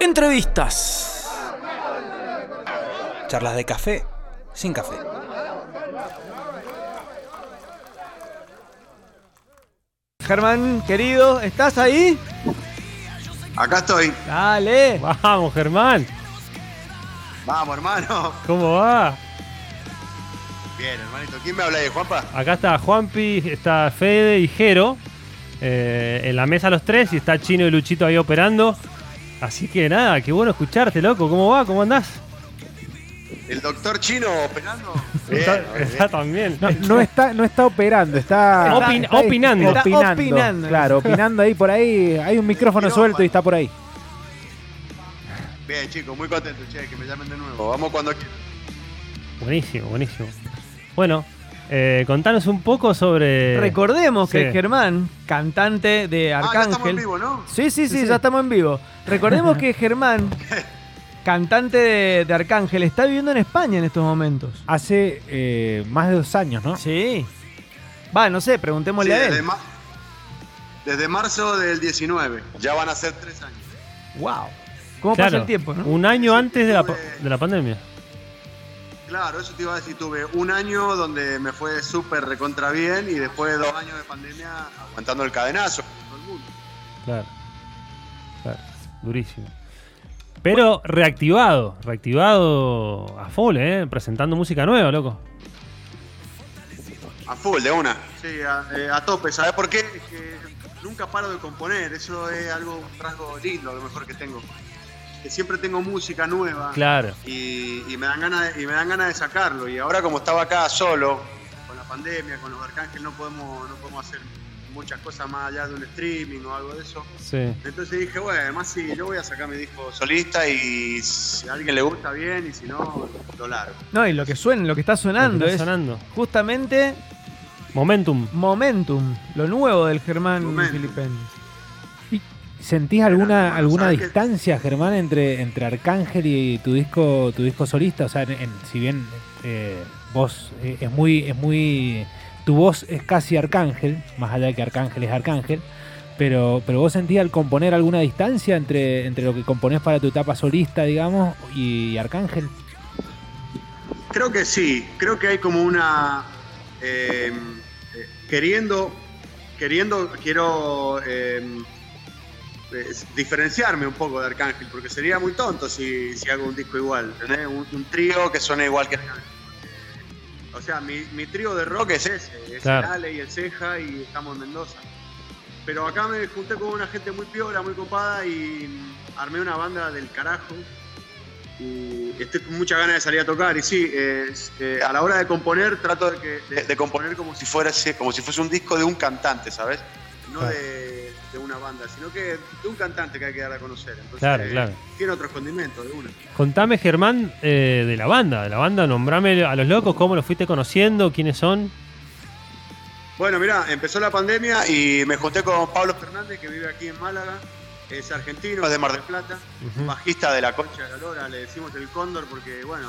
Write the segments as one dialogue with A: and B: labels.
A: Entrevistas. Charlas de café sin café.
B: Germán, querido, ¿estás ahí?
C: Acá estoy.
B: Dale.
D: Vamos, Germán.
C: Vamos, hermano.
D: ¿Cómo va?
C: Bien, hermanito. ¿Quién me habla ahí, Juanpa?
D: Acá está Juanpi, está Fede y Jero. eh, en la mesa los tres y está Chino y Luchito ahí operando. Así que nada, qué bueno escucharte, loco. ¿Cómo va? ¿Cómo andás?
C: El doctor chino operando.
D: está,
C: Bien,
D: está también.
E: No, no está, no está operando, está,
D: Opin-
E: está
D: opinando.
B: Está
E: opinando.
B: opinando.
E: Claro, opinando ahí por ahí. Hay un micrófono suelto y está por ahí.
C: Bien, chicos, muy contento, che, que me llamen de nuevo. Vamos cuando quieran.
D: Buenísimo, buenísimo. Bueno, eh, contanos un poco sobre.
B: Recordemos que. Germán, cantante de
C: Ah, ya estamos en
B: Arcángel.
C: vivo, ¿no?
B: Sí, sí, sí,
E: Sí, sí.
B: ya estamos en vivo. Recordemos que Germán, cantante de, de Arcángel, está viviendo en España en estos momentos.
E: Hace eh, más de dos años, ¿no?
B: Sí. Va, no sé,
C: Sí,
B: preguntémosle a
C: desde,
B: él.
C: ma- desde marzo del 19. Ya van a ser tres años.
B: Wow. ¿Cómo
D: Claro,
B: pasa el tiempo, no?
D: Un año antes de la, de la pandemia.
C: Claro, eso te iba a decir. Tuve un año donde me fue súper recontra bien y después de dos años de pandemia aguantando el cadenazo. con todo el mundo.
D: Claro. Claro. Durísimo. Pero reactivado, reactivado a full, ¿eh? Presentando música nueva, loco.
C: A full, de una. Sí, a, eh, a tope. ¿Sabes por qué? Es que nunca paro de componer. Eso es algo, un rasgo lindo, a lo mejor que tengo. Que siempre tengo música nueva.
D: Claro.
C: Y, y me dan ganas de, y me dan ganas de sacarlo. Y ahora como estaba acá solo, con la pandemia, con los Arcángel, no podemos, no podemos hacer muchas cosas más allá de un streaming o algo de eso.
D: Sí.
C: Entonces dije, bueno, además sí, yo voy a sacar mi disco solista y si a alguien le gusta bien y si no, lo largo.
B: No, y lo que suena, lo que está sonando
D: Lo que está
B: es
D: sonando.
B: justamente
D: Momentum.
B: Momentum, lo nuevo del Germán
C: Momentum.
E: ¿Sentís alguna, alguna distancia, Germán, entre, entre Arcángel y tu disco, tu disco solista? O sea, en- en- si bien eh, vos eh, es muy, es muy. Tu voz es casi Arcángel, más allá de que Arcángel es Arcángel. Pero, pero vos sentís al componer alguna distancia entre, entre lo que componés para tu etapa solista, digamos, y Arcángel.
C: Creo que sí, creo que hay como una... eh, queriendo, queriendo, quiero es- diferenciarme un poco de Arcángel, porque sería muy tonto si, si hago un disco igual, ¿entendés? Un, un trío que suene igual que Arcángel. O sea, mi, mi trío de rock es ese, es
D: Claro.
C: el Ale y el Ceja y estamos en Mendoza. Pero acá me junté con una gente muy piola, muy copada y armé una banda del carajo. Y estoy con muchas ganas de salir a tocar. Y sí, es, eh, a la hora de componer, trato de, que- de- de componer como si, fuera, ese- como si fuese un disco de un cantante, ¿sabes? No
D: Claro.
C: de, de una banda, sino que de un cantante que hay que dar a conocer. Entonces,
D: Claro,
C: eh,
D: claro.
C: Tiene otros condimentos de una.
D: Contame, Germán, eh, de la banda. De la banda, nombrame a los locos, cómo los fuiste conociendo, quiénes son.
C: Bueno, mira, empezó la pandemia y me junté con Pablo Fernández, que vive aquí en Málaga. Es argentino, es de Mar del Plata. Bajista de la Concha de la Lora, le decimos el cóndor porque, bueno,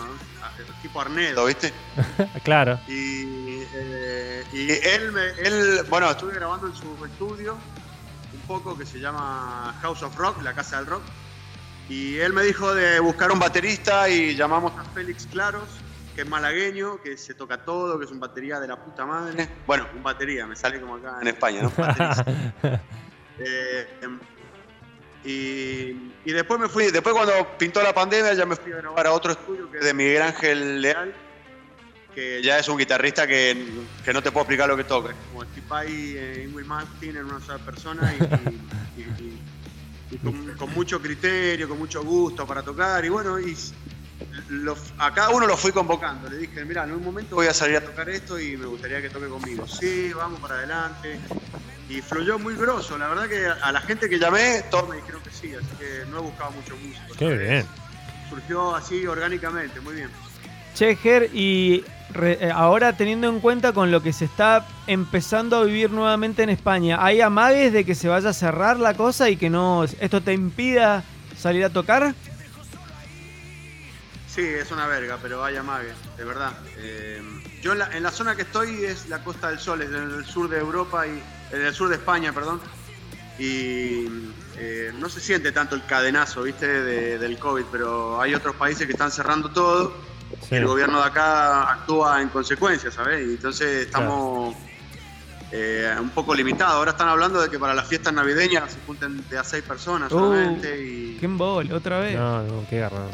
C: tipo Arnedo, ¿viste?
D: claro.
C: Y, eh, y él, me- él, bueno, estuve grabando en su estudio poco que se llama House of Rock, la casa del rock. Y él me dijo de buscar un baterista y llamamos a Félix Claros, que es malagueño, que se toca todo, que es un batería de la puta madre. Bueno, un batería, me sale como acá en España, ¿no? Eh, em, y, y después me fui, después cuando pintó la pandemia ya me fui a grabar a otro estudio que es de Miguel Ángel Leal, que ya es un guitarrista que, que no te puedo explicar lo que toca. Como Steve eh, Ingrid Martin en una sola persona y, y- y- y con, con mucho criterio, con mucho gusto para tocar. Y bueno, y lo- a cada uno lo fui convocando. Le dije, mira, en un momento voy a salir a tocar esto y me gustaría que toque conmigo. Sí, vamos para adelante. Y fluyó muy grosso. La verdad que a la gente que llamé, todos me dijeron que sí, así que no he buscado mucho músico.
D: Qué bien.
C: Surgió así orgánicamente, muy bien.
B: Che, Ger, y re- eh, ahora teniendo en cuenta con lo que se está empezando a vivir nuevamente en España, ¿hay amagues de que se vaya a cerrar la cosa y que no esto te impida salir a tocar?
C: Sí, es una verga, pero vaya mague, de verdad. Eh, yo en la, en la zona que estoy es la Costa del Sol, es en el sur de Europa y en el sur de España, perdón. y eh, no se siente tanto el cadenazo, ¿viste? de- del COVID, pero hay otros países que están cerrando todo
D: Sí.
C: el gobierno de acá actúa en consecuencia, ¿sabes? Y entonces estamos eh, un poco limitados. Ahora están hablando de que para las fiestas navideñas se junten de a seis personas
B: Uh,
C: solamente y
B: ¿Qué embole? ¿Otra vez?
D: No, no, qué garra.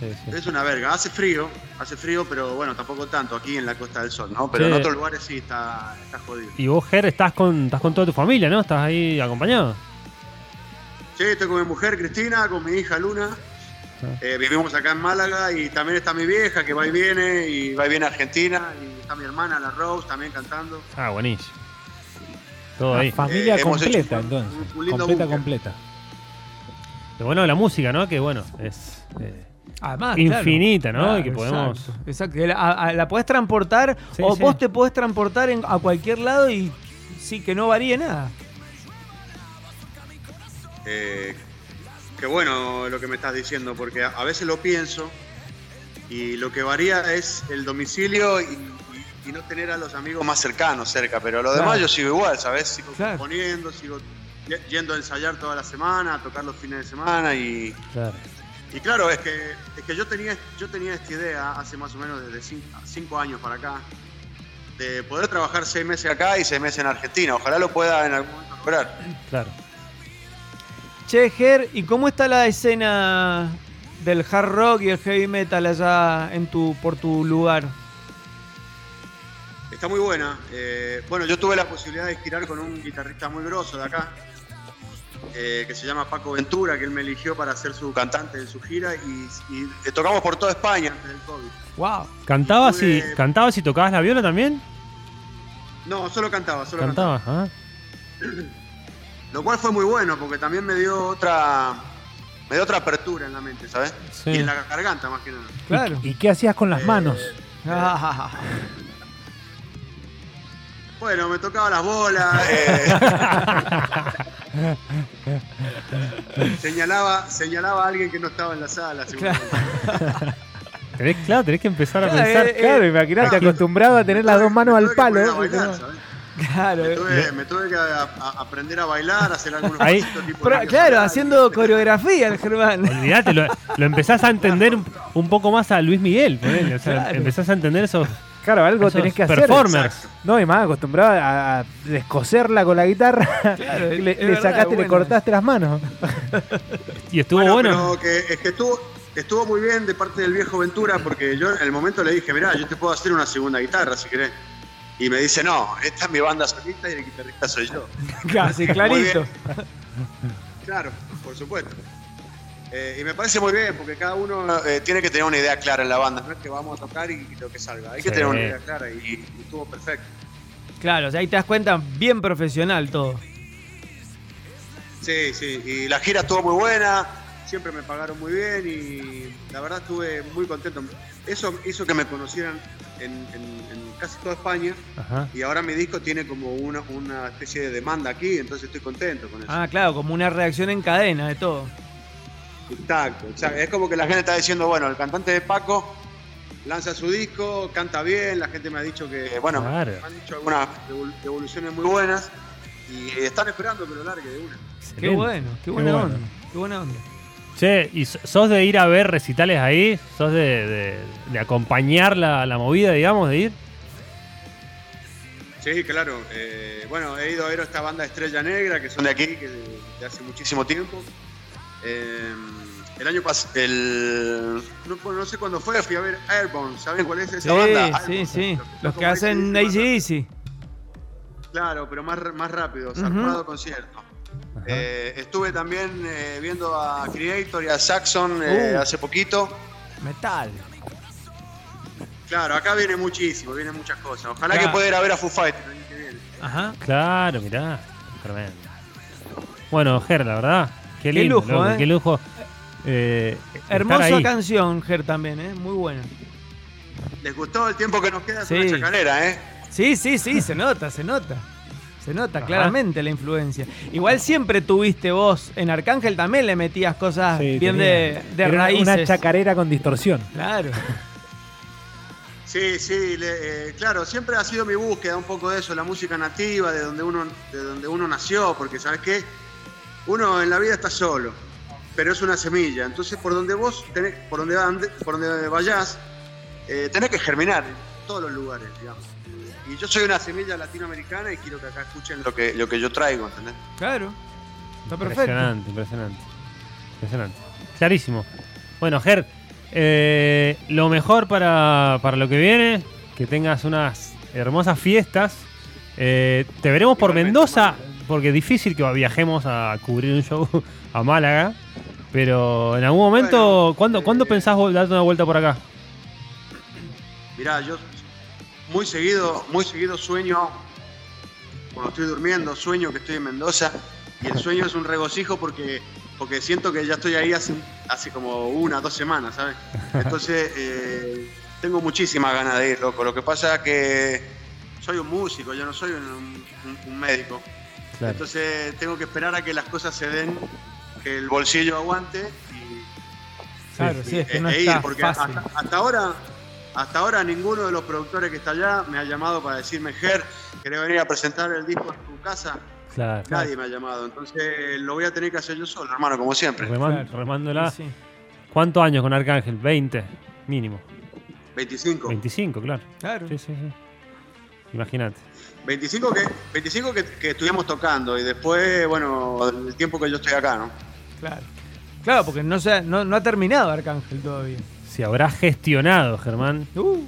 D: Sí, sí.
C: es una verga. Hace frío, hace frío, pero bueno, tampoco tanto aquí en la Costa del Sol, ¿no? Pero
D: Sí.
C: en otros lugares sí está, está jodido.
D: Y vos, Ger, estás con, estás con toda tu familia, ¿no? ¿Estás ahí acompañado?
C: Sí, estoy con mi mujer Cristina, con mi hija Luna. Eh, vivimos acá en Málaga y también está mi vieja que va y viene y va y viene a Argentina y está mi hermana, la Rose, también cantando.
D: Ah, buenísimo. Todo ahí.
E: familia
C: Eh,
E: completa,
C: un-
E: entonces.
C: un-
E: completa,
C: búnker.
E: completa.
D: Lo bueno de la música, ¿no? Que bueno, es eh,
B: Además,
D: infinita,
B: claro.
D: ¿no? y que podemos.
B: Exacto. exacto. Que La, a- a- la podés transportar
D: Sí,
B: o
D: sí.
B: vos te podés transportar en- a cualquier lado y sí que no varíe nada.
C: Eh, qué bueno lo que me estás diciendo, porque a, veces lo pienso y lo que varía es el domicilio y, y- y no tener a los amigos más cercanos cerca, pero lo demás
B: Claro.
C: yo sigo igual, ¿sabes? Sigo
B: Claro.
C: componiendo, sigo yendo a ensayar toda la semana, a tocar los fines de semana y,
D: Claro.
C: y claro, es que, es que yo, tenía, yo tenía esta idea hace más o menos desde cinco, cinco años para acá, de poder trabajar seis meses acá y seis meses en Argentina. Ojalá lo pueda en algún momento lograr.
D: Claro.
B: Che, Ger, ¿y cómo está la escena del hard rock y el heavy metal allá en tu, por tu lugar?
C: Está muy buena. Eh, bueno, yo tuve la posibilidad de girar con un guitarrista muy grosso de acá, eh, que se llama Paco Ventura, que él me eligió para ser su cantante en su gira y, y, eh, tocamos por toda España antes del COVID.
B: ¡Wow!
D: ¿Cantabas y,
C: Tuve-
D: ¿Cantabas y tocabas la viola también?
C: No, solo cantaba, solo cantaba.
D: Cantabas, ¿ah?
C: Lo cual fue muy bueno porque también me dio otra me dio otra apertura en la mente, ¿sabes?
D: Sí.
C: Y en la garganta más que nada.
B: Claro.
E: ¿Y qué hacías con las
C: Eh,
E: manos?
B: Ah,
C: Bueno, me tocaba las bolas. eh, señalaba, señalaba a alguien que no estaba en la sala. seguramente.
D: Tenés, claro, tenés que empezar a
B: Claro,
D: pensar.
B: eh,
E: Claro, imagínate, acostumbrado a tener las dos manos al palo. ¿eh?
B: Claro.
C: Me tuve, me tuve que a- a- aprender a bailar, hacer algunos
D: Ahí-
C: pasitos tipo
B: Pero, claro, haciendo coreografía el Germán.
D: Olvídate, lo, lo empezás a entender un, un poco más a Luis Miguel. o sea,
B: Claro.
D: empezás a entender esos,
E: Claro, algo
D: esos
E: tenés que hacer.
D: performers.
E: No, y más acostumbrado a, a descoserla con la guitarra.
B: Claro,
E: le, le
B: verdad,
E: sacaste, le
B: bueno.
E: cortaste las manos.
D: Y estuvo bueno.
C: Pero que, es que estuvo, estuvo muy bien de parte del viejo Ventura porque yo en el momento le dije, mirá, yo te puedo hacer una segunda guitarra si querés. Y me dice, no, esta es mi banda solista y el guitarrista soy yo.
B: Casi, clarito.
C: Claro, por supuesto. Eh, y me parece muy bien porque cada uno eh, tiene que tener una idea clara en la banda. No es que vamos a tocar y, y lo que salga. Hay que tener una idea clara y, y estuvo perfecto.
B: Claro, o sea, ahí te das cuenta, bien profesional todo.
C: Sí, sí. Y la gira estuvo muy buena. Siempre me pagaron muy bien y la verdad estuve muy contento. Eso hizo que me conocieran en, en- en casi toda España
D: Ajá.
C: y ahora mi disco tiene como una, una especie de demanda aquí, entonces estoy contento con eso.
B: Ah, claro, como una reacción en cadena de todo.
C: Exacto, exacto. Es como que la gente está diciendo, bueno, el cantante de Paco lanza su disco, canta bien, la gente me ha dicho que, bueno,
D: Claro.
C: me han dicho algunas evol- evoluciones muy buenas y están esperando que lo largue de una.
B: Qué bueno, qué buena
E: bueno.
B: onda. Qué buena onda.
D: Che, ¿y so- sos de ir a ver recitales ahí? ¿Sos de, de- de acompañar la, la movida, digamos, de ir?
C: Sí, claro. Eh, bueno, he ido a ver a esta banda Estrella Negra, que son de aquí, que de, de hace muchísimo tiempo. Eh, el año pasado, el, no, bueno, no sé cuándo fue, fui a ver Airborne. ¿Saben cuál es esa
B: Sí,
C: banda?
B: sí,
C: Airborne.
B: sí.
C: Los
B: Los que hacen
C: más
B: ACDC.
C: Claro, pero más, más rápido, zarpado concierto. Eh, estuve también eh, viendo a Creator y a Saxon eh,
B: Uh.
C: hace poquito.
B: Metal.
C: Claro, acá viene muchísimo, vienen muchas cosas. Ojalá
B: Claro.
C: que pueda ir a ver a Foo Fighters el año que viene.
B: Ajá.
D: Claro, mirá. Tremendo. Bueno, Ger, la verdad. Qué
B: Qué
D: lindo.
B: lujo,
D: loco,
B: ¿eh?
D: Qué lujo. Eh,
B: Hermosa canción, Ger, también, ¿eh? Muy buena.
C: Les gustó el tiempo que nos queda
B: Sí.
C: una chacarera, ¿eh?
B: Sí, sí, sí, se nota, se nota. Se nota claramente la influencia. Igual siempre tuviste vos, en Arcángel también le metías cosas
E: Sí,
B: bien
E: tenía-
B: de, de
E: era
B: raíces.
E: Una chacarera con distorsión.
B: Claro.
C: Sí, sí, le- eh, claro, siempre ha sido mi búsqueda un poco de eso, la música nativa, de donde uno, de donde uno nació, porque sabes qué, uno en la vida está solo, pero es una semilla, entonces por donde vos tenés, por donde ande- por donde vayas, eh, tenés que germinar en todos los lugares, digamos. Y yo soy una semilla latinoamericana y quiero que acá escuchen lo que, lo que yo traigo, ¿entendés?
B: Claro. Está perfecto.
D: Impresionante, impresionante. Impresionante. Clarísimo. Bueno, Ger, eh, lo mejor para, para lo que viene, que tengas unas hermosas fiestas. Eh, te veremos por Mendoza, porque es difícil que viajemos a cubrir un show a Málaga. Pero en algún momento,
C: Bueno,
D: ¿cuándo,
C: eh,
D: ¿cuándo pensás darte una vuelta por acá?
C: Mirá, yo muy seguido, muy seguido sueño, cuando estoy durmiendo, sueño que estoy en Mendoza y el sueño es un regocijo porque, porque siento que ya estoy ahí hace, hace como una, dos semanas, ¿sabes? Entonces, eh, tengo muchísimas ganas de ir, loco. Lo que pasa es que soy un músico, yo no soy un, un- un médico.
D: Claro.
C: Entonces, tengo que esperar a que las cosas se den, que el bolsillo aguante y,
B: Claro, sí, es que
C: e-
B: no
C: e
B: está
C: ir, porque
B: fácil.
C: hasta, hasta ahora hasta ahora ninguno de los productores que está allá me ha llamado para decirme Ger querés venir a presentar el disco en tu casa
D: Claro.
C: nadie me ha llamado entonces lo voy a tener que hacer yo solo hermano como siempre
B: Claro.
D: remándola.
B: Sí.
D: ¿Cuántos años con Arcángel? 20, mínimo.
C: 25
D: 25, claro.
B: Claro.
D: Sí, sí, sí. Imagínate.
C: 25 que 25 que, que estuvimos tocando y después bueno el tiempo que yo estoy acá no
B: Claro. Claro, porque no, se ha- no, no ha terminado Arcángel todavía.
D: Se habrá gestionado, Germán.
B: Uh,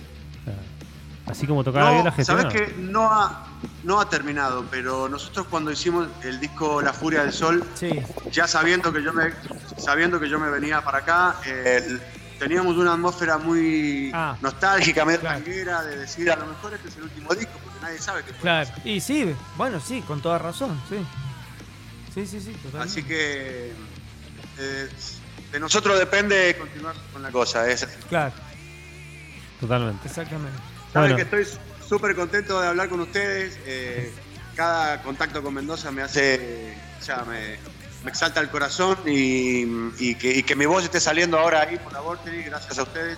D: Así como tocaba bien la
C: no,
D: gestión.
C: sabes que no ha no ha terminado pero nosotros cuando hicimos el disco La Furia del Sol
B: sí.
C: ya sabiendo que yo me sabiendo que yo me venía para acá eh, teníamos una atmósfera muy
B: Ah.
C: nostálgica medio
B: Claro.
C: tanguera de decir a lo mejor este es el último disco porque nadie sabe que
B: Claro. Y sí, bueno, sí, con toda razón, sí. Sí, sí, sí, totalmente.
C: así que eh, de nosotros depende continuar con la cosa es,
B: Claro,
D: Totalmente.
B: exactamente.
C: saben
D: Bueno.
C: que estoy súper contento de hablar con ustedes eh, cada contacto con Mendoza me hace o sea me, me exalta el corazón y, y que, y que mi voz esté saliendo ahora ahí por la Vorterix, gracias a ustedes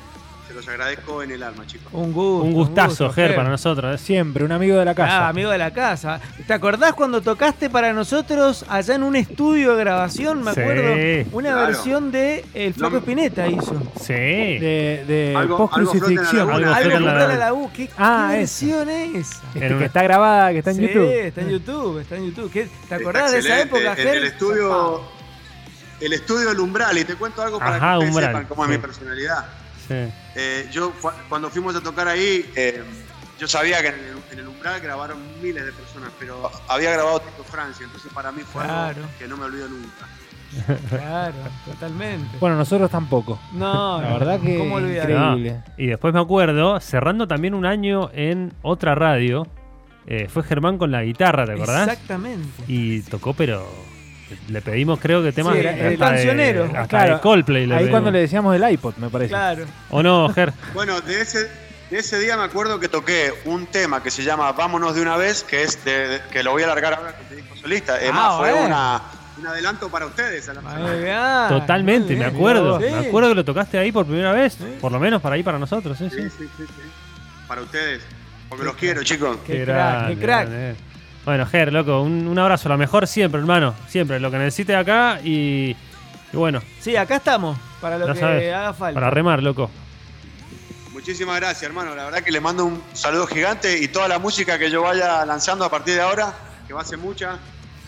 C: se los agradezco en el alma chicos
B: Un gusto.
D: Un gustazo,
B: gusto,
D: Ger, para nosotros. ¿eh?
E: Siempre, un amigo de la casa.
B: Ah, amigo de la casa. ¿Te acordás cuando tocaste para nosotros allá en un estudio de grabación? Me
D: Sí.
B: acuerdo. Una
C: Claro.
B: versión de El Flaco
C: No-
B: Espineta hizo.
D: Sí.
E: de, de
C: Algo-
E: post crucifixión.
D: Algo
B: Algo
D: en la
B: la
D: laguna.
B: ¿Qué,
E: Ah,
B: qué versión es?
E: Este, que está grabada, que está en
B: sí,
E: YouTube.
B: está en YouTube, está en YouTube. ¿Qué- ¿Te
C: Está
B: acordás de esa época,
C: En
B: Ger?
C: el estudio, el estudio del Umbral, y te cuento algo para
D: Ajá,
C: que ustedes
D: Umbral,
C: sepan cómo es
D: sí.
C: mi personalidad.
D: Sí.
C: Eh, yo cu- cuando fuimos a tocar ahí, eh, yo sabía que en el, en el Umbral grabaron miles de personas, pero había grabado Tito Francia, entonces para mí fue
B: Claro.
C: algo que no me olvido nunca.
B: Claro, totalmente.
E: Bueno, nosotros tampoco.
B: No,
E: La verdad que
B: ¿Cómo
E: increíble.
D: Y después me acuerdo, cerrando también un año en otra radio, eh, fue Germán con la guitarra, ¿te acordás?
B: Exactamente.
D: Y tocó, pero le pedimos, creo que temas
B: Sí,
D: de-
B: el
D: hasta de-
B: cancionero.
D: hasta
E: Claro,
D: de Coldplay. le
E: Ahí
D: pedimos.
E: cuando le decíamos el iPod, me parece.
B: Claro.
D: ¿O no, Ger?
C: Bueno, de ese, de ese día me acuerdo que toqué un tema que se llama Vámonos de una vez, que es de- de- que lo voy a alargar ahora con disco solista. Es
B: Ah,
C: más, fue
B: bueno.
C: una, un adelanto para ustedes. A la
D: Totalmente, me acuerdo.
B: Sí.
D: Me acuerdo que lo tocaste ahí por primera vez.
B: Sí.
D: Por lo menos para ahí para nosotros, sí,
C: Sí,
D: sí.
C: sí, sí, sí. Para ustedes. Porque los quiero, chicos.
B: Qué crack, qué crack.
D: grande. Bueno, Ger, loco, un, un abrazo, la mejor siempre, hermano. Siempre, lo que necesites acá y, y bueno,
B: Sí, acá estamos, para lo
D: Ya
B: que
D: sabes,
B: haga falta.
D: para remar, loco.
C: Muchísimas gracias, hermano. La verdad que les mando un saludo gigante y toda la música que yo vaya lanzando a partir de ahora, que va a ser mucha,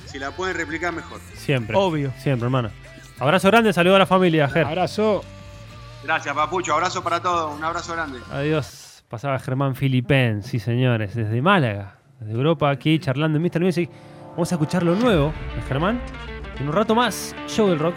C: si la pueden replicar mejor.
D: Siempre.
B: Obvio.
D: Siempre, hermano. Abrazo grande, saludo a la familia, Ger.
E: Abrazo.
C: Gracias, Papucho. Abrazo para todos. Un abrazo grande.
D: Adiós. Pasaba Germán Filipén, sí señores, desde Málaga, desde Europa, aquí charlando en Mr. Music. Vamos a escuchar lo nuevo de Germán. En un rato más, Show del Rock.